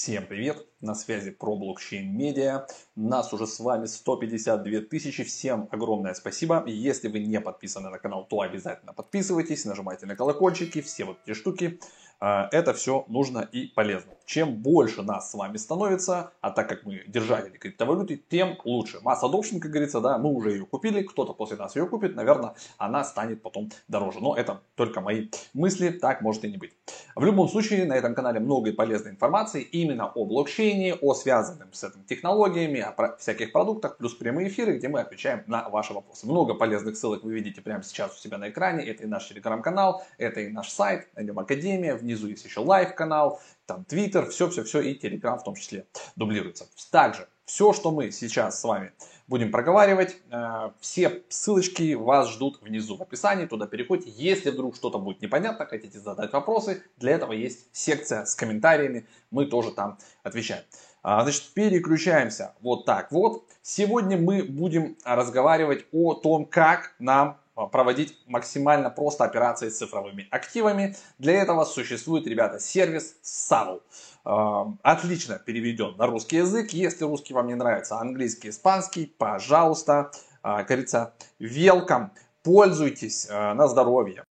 Всем привет! На связи про блокчейн медиа. Нас уже с вами 152 тысячи. Всем огромное спасибо. Если вы не подписаны на канал, то обязательно подписывайтесь, нажимайте на колокольчики, все вот эти штуки. А, это все нужно и полезно. Чем больше нас с вами становится, а так как мы держатели криптовалюты, тем лучше. Масса adoption, как говорится, да, мы уже ее купили, кто-то после нас ее купит, наверное, она станет потом дороже. Но это только мои мысли, так может и не быть. В любом случае, на этом канале много полезной информации именно о блокчейне, о связанном с этим технологиями, о всяких продуктах, плюс прямые эфиры, где мы отвечаем на ваши вопросы. Много полезных ссылок вы видите прямо сейчас у себя на экране. Это и наш телеграм-канал, это и наш сайт, найдем Академия, внизу есть еще live-канал, там Twitter, все-все-все и Telegram в том числе дублируется. Также все, что мы сейчас с вами будем проговаривать, э, все ссылочки вас ждут внизу в описании, туда переходите. Если вдруг что-то будет непонятно, хотите задать вопросы, для этого есть секция с комментариями, мы тоже там отвечаем. А, значит, переключаемся вот так вот. Сегодня мы будем разговаривать о том, как нам проводить максимально просто операции с цифровыми активами. Для этого существует, ребята, сервис Savl. А, отлично переведен на русский язык. Если русский вам не нравится, английский, испанский, пожалуйста, а, говорится, welcome. Пользуйтесь на здоровье.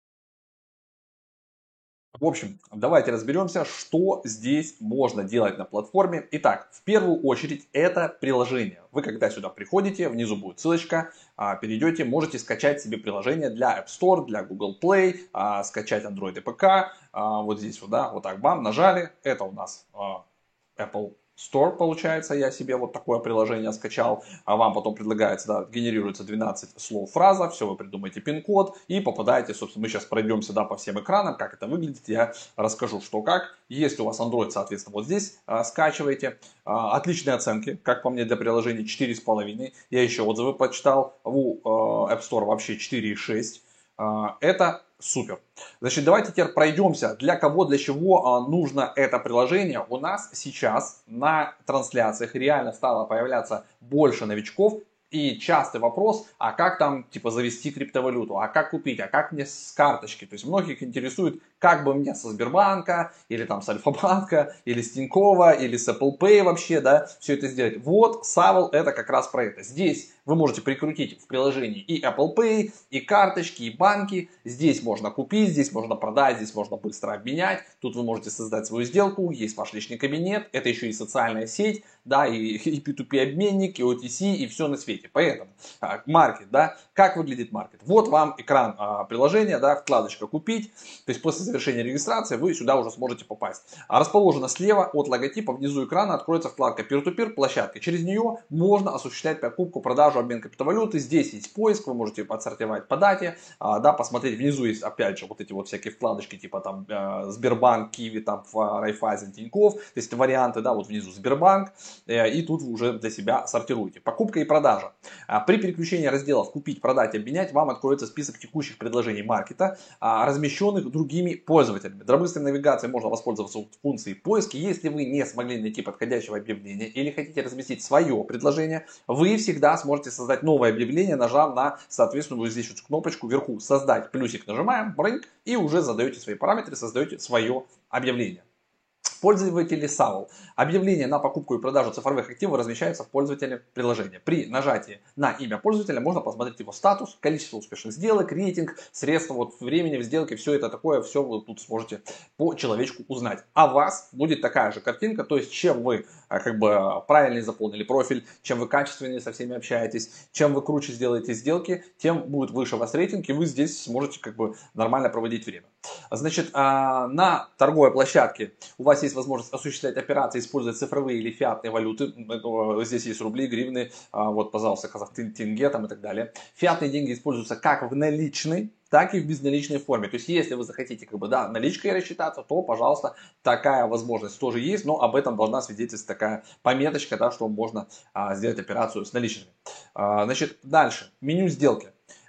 В общем, давайте разберемся, что здесь можно делать на платформе. Итак, в первую очередь это приложение. Вы когда сюда приходите, внизу будет ссылочка, а, перейдете, можете скачать себе приложение для App Store, для Google Play, а, скачать Android и ПК. А, вот здесь вот, да, вот так, бам, нажали. Это у нас Apple Store, получается, я себе вот такое приложение скачал, а вам потом предлагается, да, генерируется 12 слов фраза, все, вы придумаете пин-код и попадаете, собственно, мы сейчас пройдемся, да, по всем экранам, как это выглядит, я расскажу, что как. Если у вас Android, соответственно, вот здесь а, скачиваете. А, отличные оценки, как по мне, для приложения 4,5. Я еще отзывы почитал, у а, App Store вообще 4,6. А, это Супер. Значит, давайте теперь пройдемся, для кого, для чего а, нужно это приложение. У нас сейчас на трансляциях реально стало появляться больше новичков, и частый вопрос, а как там типа завести криптовалюту, а как купить, а как мне с карточки. То есть многих интересует, как бы мне со Сбербанка, или там с Альфа-банка, или с Тинькова, или с Apple Pay вообще, да, все это сделать. Вот Савл это как раз про это. Здесь вы можете прикрутить в приложении и Apple Pay, и карточки, и банки. Здесь можно купить, здесь можно продать, здесь можно быстро обменять. Тут вы можете создать свою сделку, есть ваш личный кабинет. Это еще и социальная сеть, да, и, и P2P обменник, и OTC, и все на свете. Поэтому а, маркет, да, как выглядит маркет? Вот вам экран а, приложения, да, вкладочка «Купить». То есть после завершения регистрации вы сюда уже сможете попасть. А расположена слева от логотипа внизу экрана откроется вкладка Peer-to-Peer площадка. Через нее можно осуществлять покупку, продажу продажу, обмен криптовалюты. Здесь есть поиск, вы можете отсортировать по дате, а, да, посмотреть. Внизу есть, опять же, вот эти вот всякие вкладочки, типа там э, Сбербанк, Киви, там Райфайзен, Тиньков. То есть варианты, да, вот внизу Сбербанк. Э, и тут вы уже для себя сортируете. Покупка и продажа. А, при переключении разделов «Купить», «Продать», «Обменять» вам откроется список текущих предложений маркета, а, размещенных другими пользователями. Для быстрой навигации можно воспользоваться функцией поиска. Если вы не смогли найти подходящего объявления или хотите разместить свое предложение, вы всегда сможете можете создать новое объявление, нажав на соответственную здесь вот кнопочку вверху «Создать». Плюсик нажимаем, брынк, и уже задаете свои параметры, создаете свое объявление. Пользователи SAL. Объявление на покупку и продажу цифровых активов размещается в пользователе приложения. При нажатии на имя пользователя можно посмотреть его статус, количество успешных сделок, рейтинг, средства вот времени в сделке, все это такое, все вы тут сможете по человечку узнать. А вас будет такая же картинка, то есть чем вы как бы правильно заполнили профиль, чем вы качественнее со всеми общаетесь, чем вы круче сделаете сделки, тем будет выше у вас рейтинг, и вы здесь сможете как бы нормально проводить время. Значит, а, на торговой площадке у вас есть возможность осуществлять операции, используя цифровые или фиатные валюты. Здесь есть рубли, гривны, а, вот, пожалуйста, казах тенге там и так далее. Фиатные деньги используются как в наличной, так и в безналичной форме. То есть, если вы захотите, как бы, да, наличкой рассчитаться, то, пожалуйста, такая возможность тоже есть, но об этом должна свидетельствовать такая пометочка, да, что можно а, сделать операцию с наличными. А, значит, дальше. Меню сделки.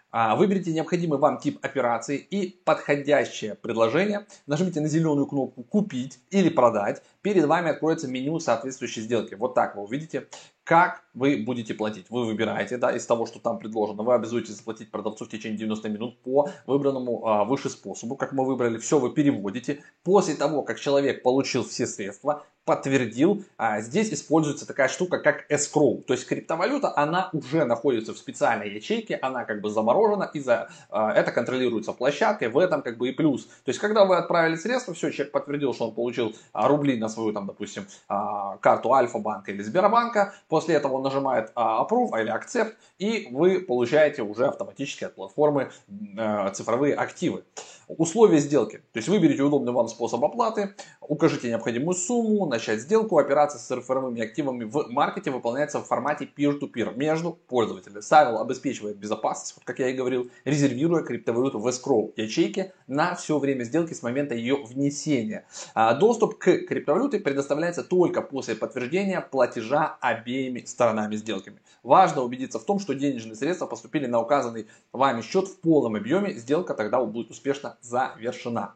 А, выберите необходимый вам тип операции и подходящее предложение. Нажмите на зеленую кнопку «Купить» или «Продать». Перед вами откроется меню соответствующей сделки. Вот так вы увидите. Как вы будете платить. Вы выбираете, да, из того, что там предложено, вы обязуетесь заплатить продавцу в течение 90 минут по выбранному а, выше способу, как мы выбрали, все вы переводите. После того, как человек получил все средства, подтвердил, а, здесь используется такая штука, как escrow. То есть криптовалюта, она уже находится в специальной ячейке, она как бы заморожена, и за а, это контролируется площадкой, в этом как бы и плюс. То есть когда вы отправили средства, все, человек подтвердил, что он получил а, рубли на свою, там, допустим, а, карту Альфа-банка или Сбербанка, после этого он нажимает а, Approve или Accept, и вы получаете уже автоматически от платформы а, цифровые активы. Условия сделки. То есть выберите удобный вам способ оплаты, укажите необходимую сумму, начать сделку. Операция с цифровыми активами в маркете выполняется в формате peer-to-peer между пользователями. Савил обеспечивает безопасность, вот как я и говорил, резервируя криптовалюту в escrow ячейке на все время сделки с момента ее внесения. А доступ к криптовалюте предоставляется только после подтверждения платежа обеими сторонами сделками. Важно убедиться в том, что денежные средства поступили на указанный вами счет в полном объеме. Сделка тогда будет успешно завершена.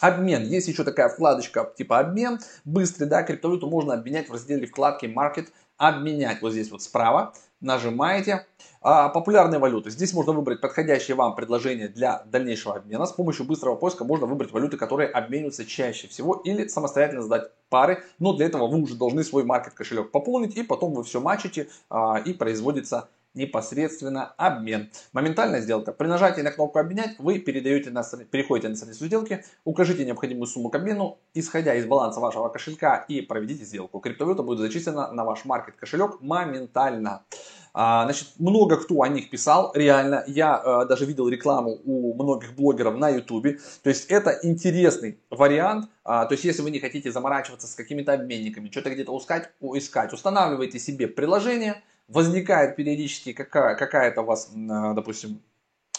Обмен. Есть еще такая вкладочка типа обмен. Быстрый, да, криптовалюту можно обменять в разделе вкладки Market. Обменять вот здесь вот справа. Нажимаете. А, популярные валюты. Здесь можно выбрать подходящее вам предложение для дальнейшего обмена. С помощью быстрого поиска можно выбрать валюты, которые обмениваются чаще всего или самостоятельно сдать пары. Но для этого вы уже должны свой маркет кошелек пополнить и потом вы все мачите а, и производится непосредственно обмен. Моментальная сделка. При нажатии на кнопку «Обменять» вы передаете на, переходите на страницу сделки, укажите необходимую сумму к обмену, исходя из баланса вашего кошелька и проведите сделку. Криптовалюта будет зачислена на ваш маркет кошелек моментально. А, значит, много кто о них писал, реально. Я а, даже видел рекламу у многих блогеров на ютубе. То есть это интересный вариант. А, то есть если вы не хотите заморачиваться с какими-то обменниками, что-то где-то искать, искать, устанавливайте себе приложение, возникает периодически какая- какая-то у вас, а, допустим,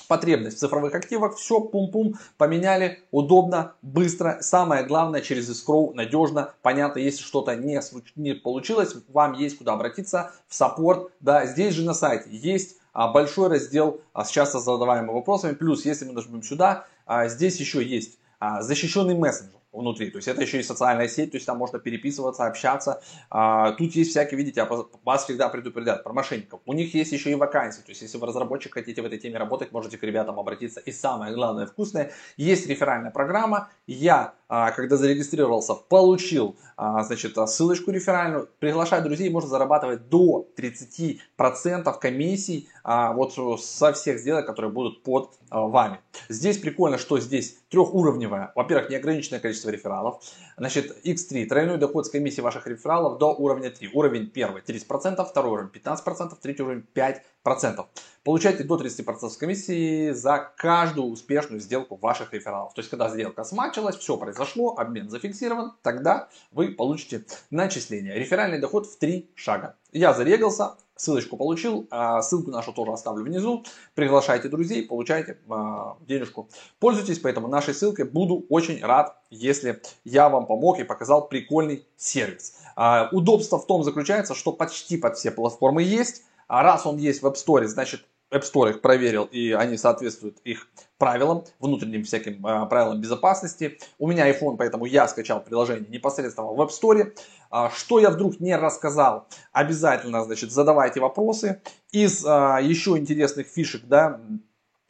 потребность в цифровых активах, все, пум-пум, поменяли, удобно, быстро, самое главное, через escrow, надежно, понятно, если что-то не, не получилось, вам есть куда обратиться в саппорт, да, здесь же на сайте есть а, большой раздел с часто задаваемыми вопросами, плюс, если мы нажмем сюда, а, здесь еще есть защищенный мессенджер, внутри. То есть это еще и социальная сеть, то есть там можно переписываться, общаться. А, тут есть всякие, видите, вас всегда предупредят про мошенников. У них есть еще и вакансии. То есть если вы разработчик, хотите в этой теме работать, можете к ребятам обратиться. И самое главное, вкусное, есть реферальная программа. Я, а, когда зарегистрировался, получил а, значит, ссылочку реферальную. Приглашать друзей можно зарабатывать до 30% комиссий вот со всех сделок, которые будут под вами. Здесь прикольно, что здесь трехуровневая, во-первых, неограниченное количество рефералов. Значит, X3, тройной доход с комиссии ваших рефералов до уровня 3. Уровень первый 30%, второй уровень 15%, третий уровень 5%. Получайте до 30% комиссии за каждую успешную сделку ваших рефералов. То есть, когда сделка смачилась, все произошло, обмен зафиксирован, тогда вы получите начисление. Реферальный доход в 3 шага. Я зарегался, Ссылочку получил, а ссылку нашу тоже оставлю внизу. Приглашайте друзей, получайте а, денежку. Пользуйтесь, поэтому нашей ссылкой буду очень рад, если я вам помог и показал прикольный сервис. А, удобство в том заключается, что почти под все платформы есть. А раз он есть в App Store, значит App Store их проверил, и они соответствуют их правилам, внутренним всяким э, правилам безопасности. У меня iPhone, поэтому я скачал приложение непосредственно в App Store. А, что я вдруг не рассказал, обязательно, значит, задавайте вопросы. Из а, еще интересных фишек, да,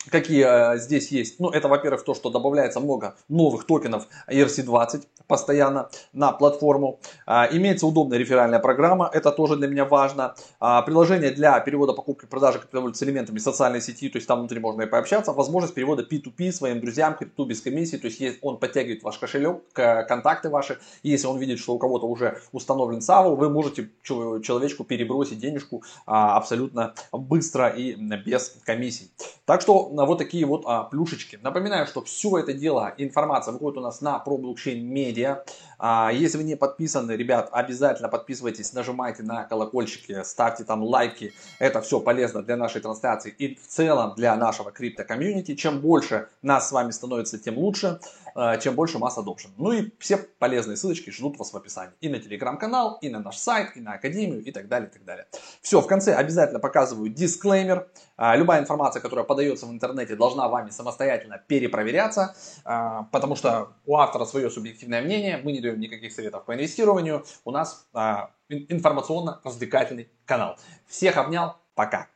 какие э, здесь есть. Ну, это, во-первых, то, что добавляется много новых токенов ERC20 постоянно на платформу. Э, имеется удобная реферальная программа, это тоже для меня важно. Э, приложение для перевода покупки и продажи криптовалют с элементами социальной сети, то есть там внутри можно и пообщаться. Возможность перевода P2P своим друзьям, крипту без комиссии, то есть он подтягивает ваш кошелек, контакты ваши. Если он видит, что у кого-то уже установлен SAVO, вы можете человечку перебросить денежку абсолютно быстро и без комиссий. Так что вот такие вот а, плюшечки. Напоминаю, что все это дело, информация выходит у нас на ProBlockchain Media. А, если вы не подписаны, ребят, обязательно подписывайтесь, нажимайте на колокольчики, ставьте там лайки. Это все полезно для нашей трансляции и в целом для нашего крипто-комьюнити. Чем больше нас с вами становится, тем лучше. Э, чем больше масс adoption. Ну и все полезные ссылочки ждут вас в описании. И на телеграм-канал, и на наш сайт, и на академию, и так далее, и так далее. Все, в конце обязательно показываю дисклеймер. Э, любая информация, которая подается в интернете, должна вами самостоятельно перепроверяться, э, потому что у автора свое субъективное мнение, мы не даем никаких советов по инвестированию. У нас информационно-развлекательный канал. Всех обнял, пока.